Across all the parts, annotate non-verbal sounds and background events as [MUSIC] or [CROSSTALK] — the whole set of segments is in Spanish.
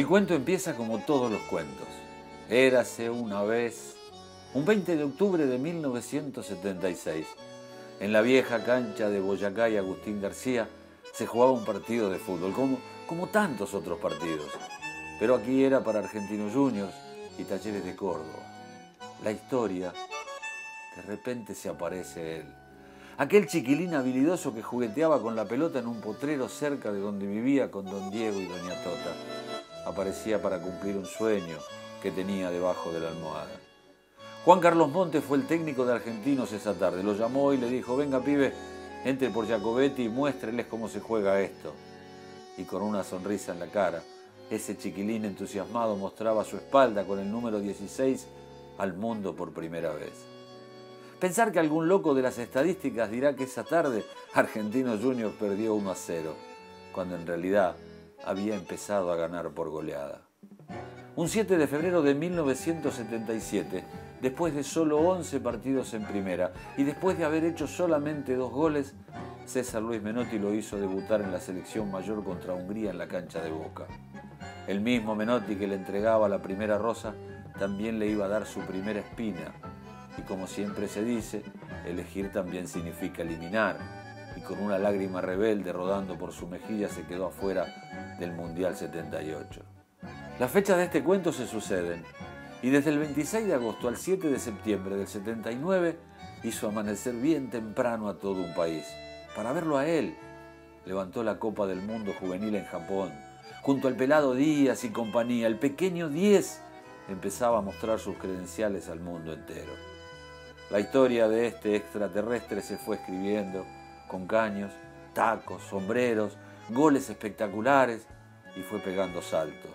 El cuento empieza como todos los cuentos. Érase una vez, un 20 de octubre de 1976, en la vieja cancha de Boyacá y Agustín García, se jugaba un partido de fútbol, como, como tantos otros partidos. Pero aquí era para Argentinos Juniors y Talleres de Córdoba. La historia, de repente se aparece él. Aquel chiquilín habilidoso que jugueteaba con la pelota en un potrero cerca de donde vivía con don Diego y doña Tota. Aparecía para cumplir un sueño que tenía debajo de la almohada. Juan Carlos Montes fue el técnico de Argentinos esa tarde. Lo llamó y le dijo, venga pibe, entre por Jacobetti y muéstreles cómo se juega esto. Y con una sonrisa en la cara, ese chiquilín entusiasmado mostraba su espalda con el número 16 al mundo por primera vez. Pensar que algún loco de las estadísticas dirá que esa tarde Argentinos Juniors perdió 1 a 0, cuando en realidad había empezado a ganar por goleada. Un 7 de febrero de 1977, después de solo 11 partidos en primera y después de haber hecho solamente dos goles, César Luis Menotti lo hizo debutar en la selección mayor contra Hungría en la cancha de Boca. El mismo Menotti que le entregaba la primera rosa también le iba a dar su primera espina. Y como siempre se dice, elegir también significa eliminar. Con una lágrima rebelde rodando por su mejilla se quedó afuera del Mundial 78. Las fechas de este cuento se suceden y desde el 26 de agosto al 7 de septiembre del 79 hizo amanecer bien temprano a todo un país. Para verlo a él, levantó la Copa del Mundo Juvenil en Japón. Junto al pelado Díaz y compañía, el pequeño 10 empezaba a mostrar sus credenciales al mundo entero. La historia de este extraterrestre se fue escribiendo con caños, tacos, sombreros, goles espectaculares y fue pegando saltos.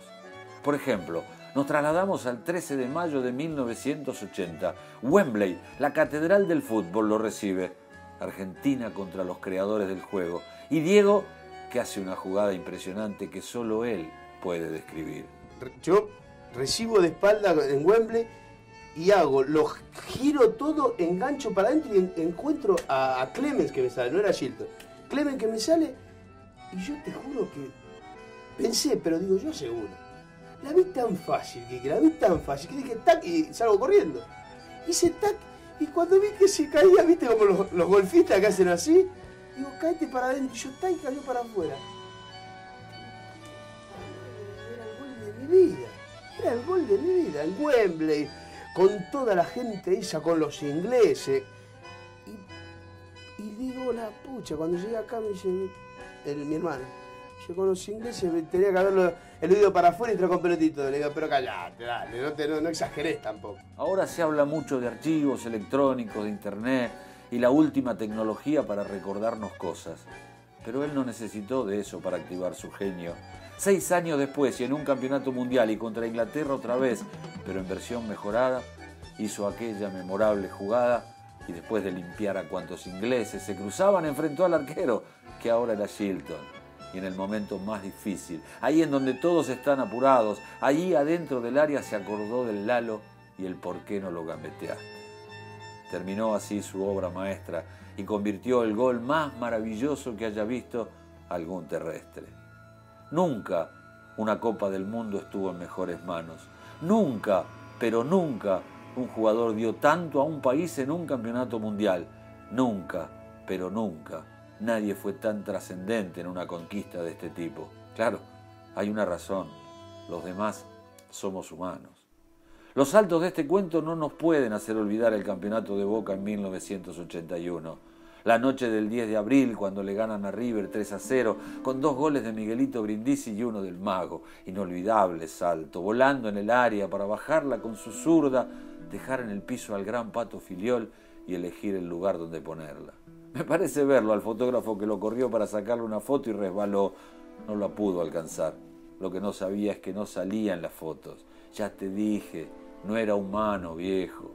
Por ejemplo, nos trasladamos al 13 de mayo de 1980. Wembley, la catedral del fútbol, lo recibe. Argentina contra los creadores del juego. Y Diego, que hace una jugada impresionante que solo él puede describir. Yo recibo de espalda en Wembley y hago, lo giro todo, engancho para adentro y encuentro a, Clemens que me sale, no era Shilton. Clemens que me sale y yo te juro que pensé, pero digo yo seguro la vi tan fácil, que la vi tan fácil, que dije tac y salgo corriendo. Hice tac y cuando vi que se caía, viste como los, golfistas que hacen así, digo, cáete para adentro. Y yo tac y cayó para afuera. Era el gol de mi vida. Era el gol de mi vida. En Wembley, con toda la gente esa, con los ingleses. Y, digo, la pucha, cuando llegué acá me dice mi hermano yo con los ingleses tenía que haberlo eludido para afuera y traer con pelotito. Le digo, pero callate, dale, no, te, no, exageres tampoco. Ahora se habla mucho de archivos electrónicos, de internet y la última tecnología para recordarnos cosas. Pero él no necesitó de eso para activar su genio. Seis años después, y en un campeonato mundial y contra Inglaterra otra vez, pero en versión mejorada, hizo aquella memorable jugada y después de limpiar a cuantos ingleses se cruzaban, enfrentó al arquero, que ahora era Shilton y en el momento más difícil, ahí en donde todos están apurados, allí adentro del área se acordó del Lalo y el por qué no lo gambeteaste. Terminó así su obra maestra y convirtió el gol más maravilloso que haya visto algún terrestre. Nunca una Copa del Mundo estuvo en mejores manos. Nunca, pero nunca, un jugador dio tanto a un país en un campeonato mundial. Nunca, pero nunca nadie fue tan trascendente en una conquista de este tipo. Claro, hay una razón, los demás somos humanos. Los saltos de este cuento no nos pueden hacer olvidar el campeonato de Boca en 1981. La noche del 10 de abril, cuando le ganan a River 3 a 0, con dos goles de Miguelito Brindisi y uno del Mago. Inolvidable salto, volando en el área para bajarla con su zurda, dejar en el piso al gran Pato Filiol y elegir el lugar donde ponerla. Me parece verlo al fotógrafo que lo corrió para sacarle una foto y resbaló. No la pudo alcanzar. Lo que no sabía es que no salía en las fotos. Ya te dije, no era humano, viejo.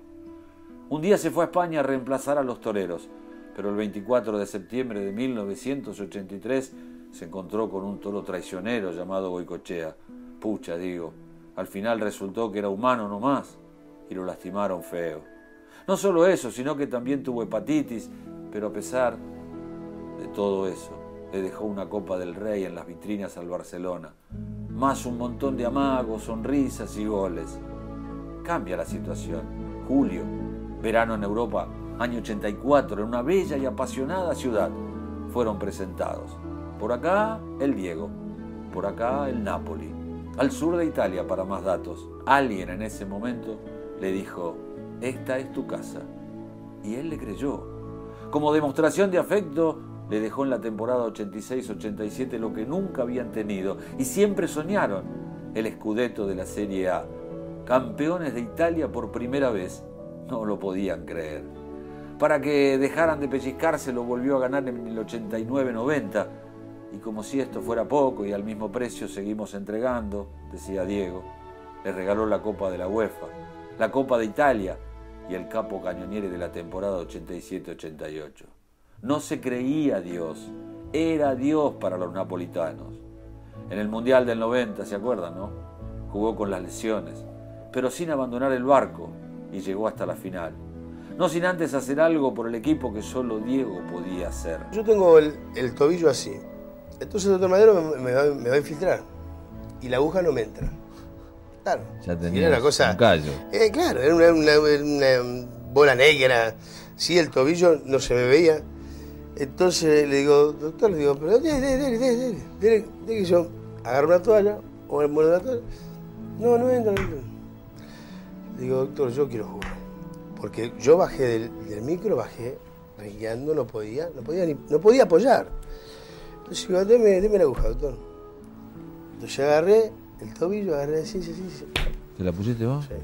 Un día se fue a España a reemplazar a los toreros, pero el 24 de septiembre de 1983 se encontró con un toro traicionero llamado Goicochea. Pucha, digo, al final resultó que era humano nomás y lo lastimaron feo. No solo eso, sino que también tuvo hepatitis pero a pesar de todo eso, le dejó una Copa del Rey en las vitrinas al Barcelona. más un montón de amagos, sonrisas y goles. Cambia la situación. Julio, verano en Europa, año 84, en una bella y apasionada ciudad, fueron presentados. Por acá, el Diego. Por acá, el Napoli. Al sur de Italia, para más datos, alguien en ese momento le dijo, esta es tu casa. Y él le creyó. Como demostración de afecto, le dejó en la temporada 86-87 lo que nunca habían tenido y siempre soñaron, el escudeto de la Serie A. Campeones de Italia por primera vez. No lo podían creer. Para que dejaran de pellizcarse lo volvió a ganar en el 89-90 y como si esto fuera poco y al mismo precio seguimos entregando, decía Diego, le regaló la Copa de la UEFA, la Copa de Italia y el capo cañoniere de la temporada 87-88. No se creía Dios, era Dios para los napolitanos. En el Mundial del 90, ¿se acuerdan, no? Jugó con las lesiones, pero sin abandonar el barco y llegó hasta la final. No sin antes hacer algo por el equipo que solo Diego podía hacer. Yo tengo el, el tobillo así, entonces el doctor Madero me, va, a infiltrar y la aguja no me entra. Claro. Ya tenía una cosa, un callo. Eh, claro, era una, bola negra. Sí, el tobillo no se me veía. Entonces le digo, doctor, le digo, pero dele, dele, dele, dele, que yo agarro una toalla o el de la toalla. No, no entra, no entra. Digo, doctor, yo quiero jugar. Porque yo bajé del, micro, bajé, rengueando, no podía, no podía, ni, no podía apoyar. Entonces digo, deme, deme la aguja, doctor. Entonces agarré el tobillo, agarré así, sí, sí. ¿Te la pusiste vos? Sí.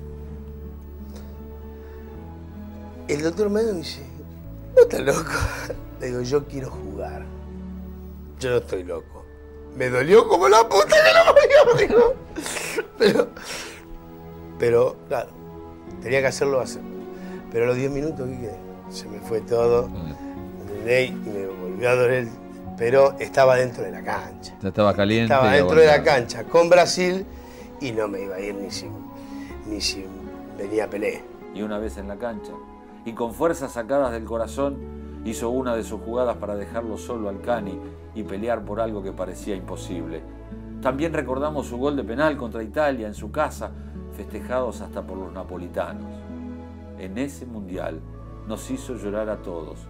El doctor me dice, no estás loco. [LAUGHS] Le digo, yo quiero jugar. Yo no estoy loco. Me dolió como la puta que lo [LAUGHS] digo. Pero, pero, claro, tenía que hacerlo, hacerlo. Pero a los 10 minutos, ¿qué Se me fue todo. Y me volvió a doler pero estaba dentro de la cancha. estaba caliente. Estaba dentro de la cancha con Brasil y no me iba a ir ni si, ni si venía Pelé. Y una vez en la cancha, y con fuerzas sacadas del corazón, hizo una de sus jugadas para dejarlo solo al Cani y pelear por algo que parecía imposible. También recordamos su gol de penal contra Italia en su casa, festejados hasta por los napolitanos. En ese mundial nos hizo llorar a todos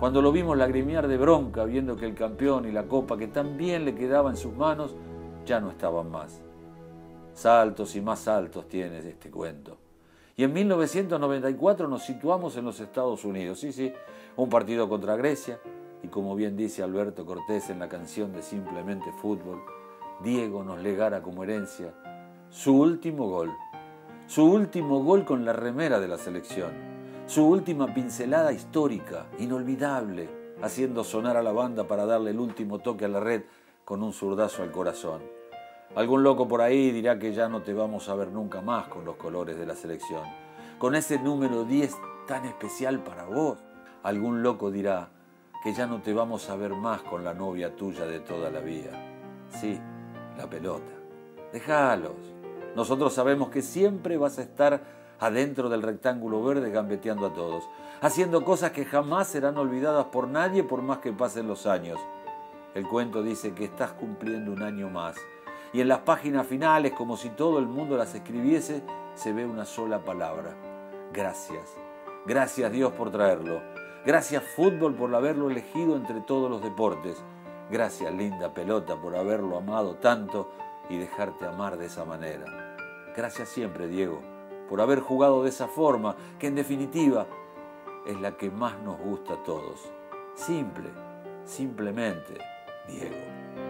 cuando lo vimos lagrimear de bronca viendo que el campeón y la copa que tan bien le quedaba en sus manos ya no estaban más. Saltos y más saltos tiene este cuento. Y en 1994 nos situamos en los Estados Unidos, sí, sí, un partido contra Grecia, y como bien dice Alberto Cortés en la canción de Simplemente Fútbol, Diego nos legara como herencia su último gol, su último gol con la remera de la selección su última pincelada histórica, inolvidable, haciendo sonar a la banda para darle el último toque a la red con un zurdazo al corazón. Algún loco por ahí dirá que ya no te vamos a ver nunca más con los colores de la selección, con ese número 10 tan especial para vos. Algún loco dirá que ya no te vamos a ver más con la novia tuya de toda la vida. Sí, la pelota. Déjalos. Nosotros sabemos que siempre vas a estar adentro del rectángulo verde gambeteando a todos, haciendo cosas que jamás serán olvidadas por nadie por más que pasen los años. El cuento dice que estás cumpliendo un año más y en las páginas finales, como si todo el mundo las escribiese, se ve una sola palabra. Gracias. Gracias Dios por traerlo. Gracias fútbol por haberlo elegido entre todos los deportes. Gracias linda pelota por haberlo amado tanto y dejarte amar de esa manera. Gracias siempre Diego por haber jugado de esa forma, que en definitiva es la que más nos gusta a todos. Simple, simplemente, Diego.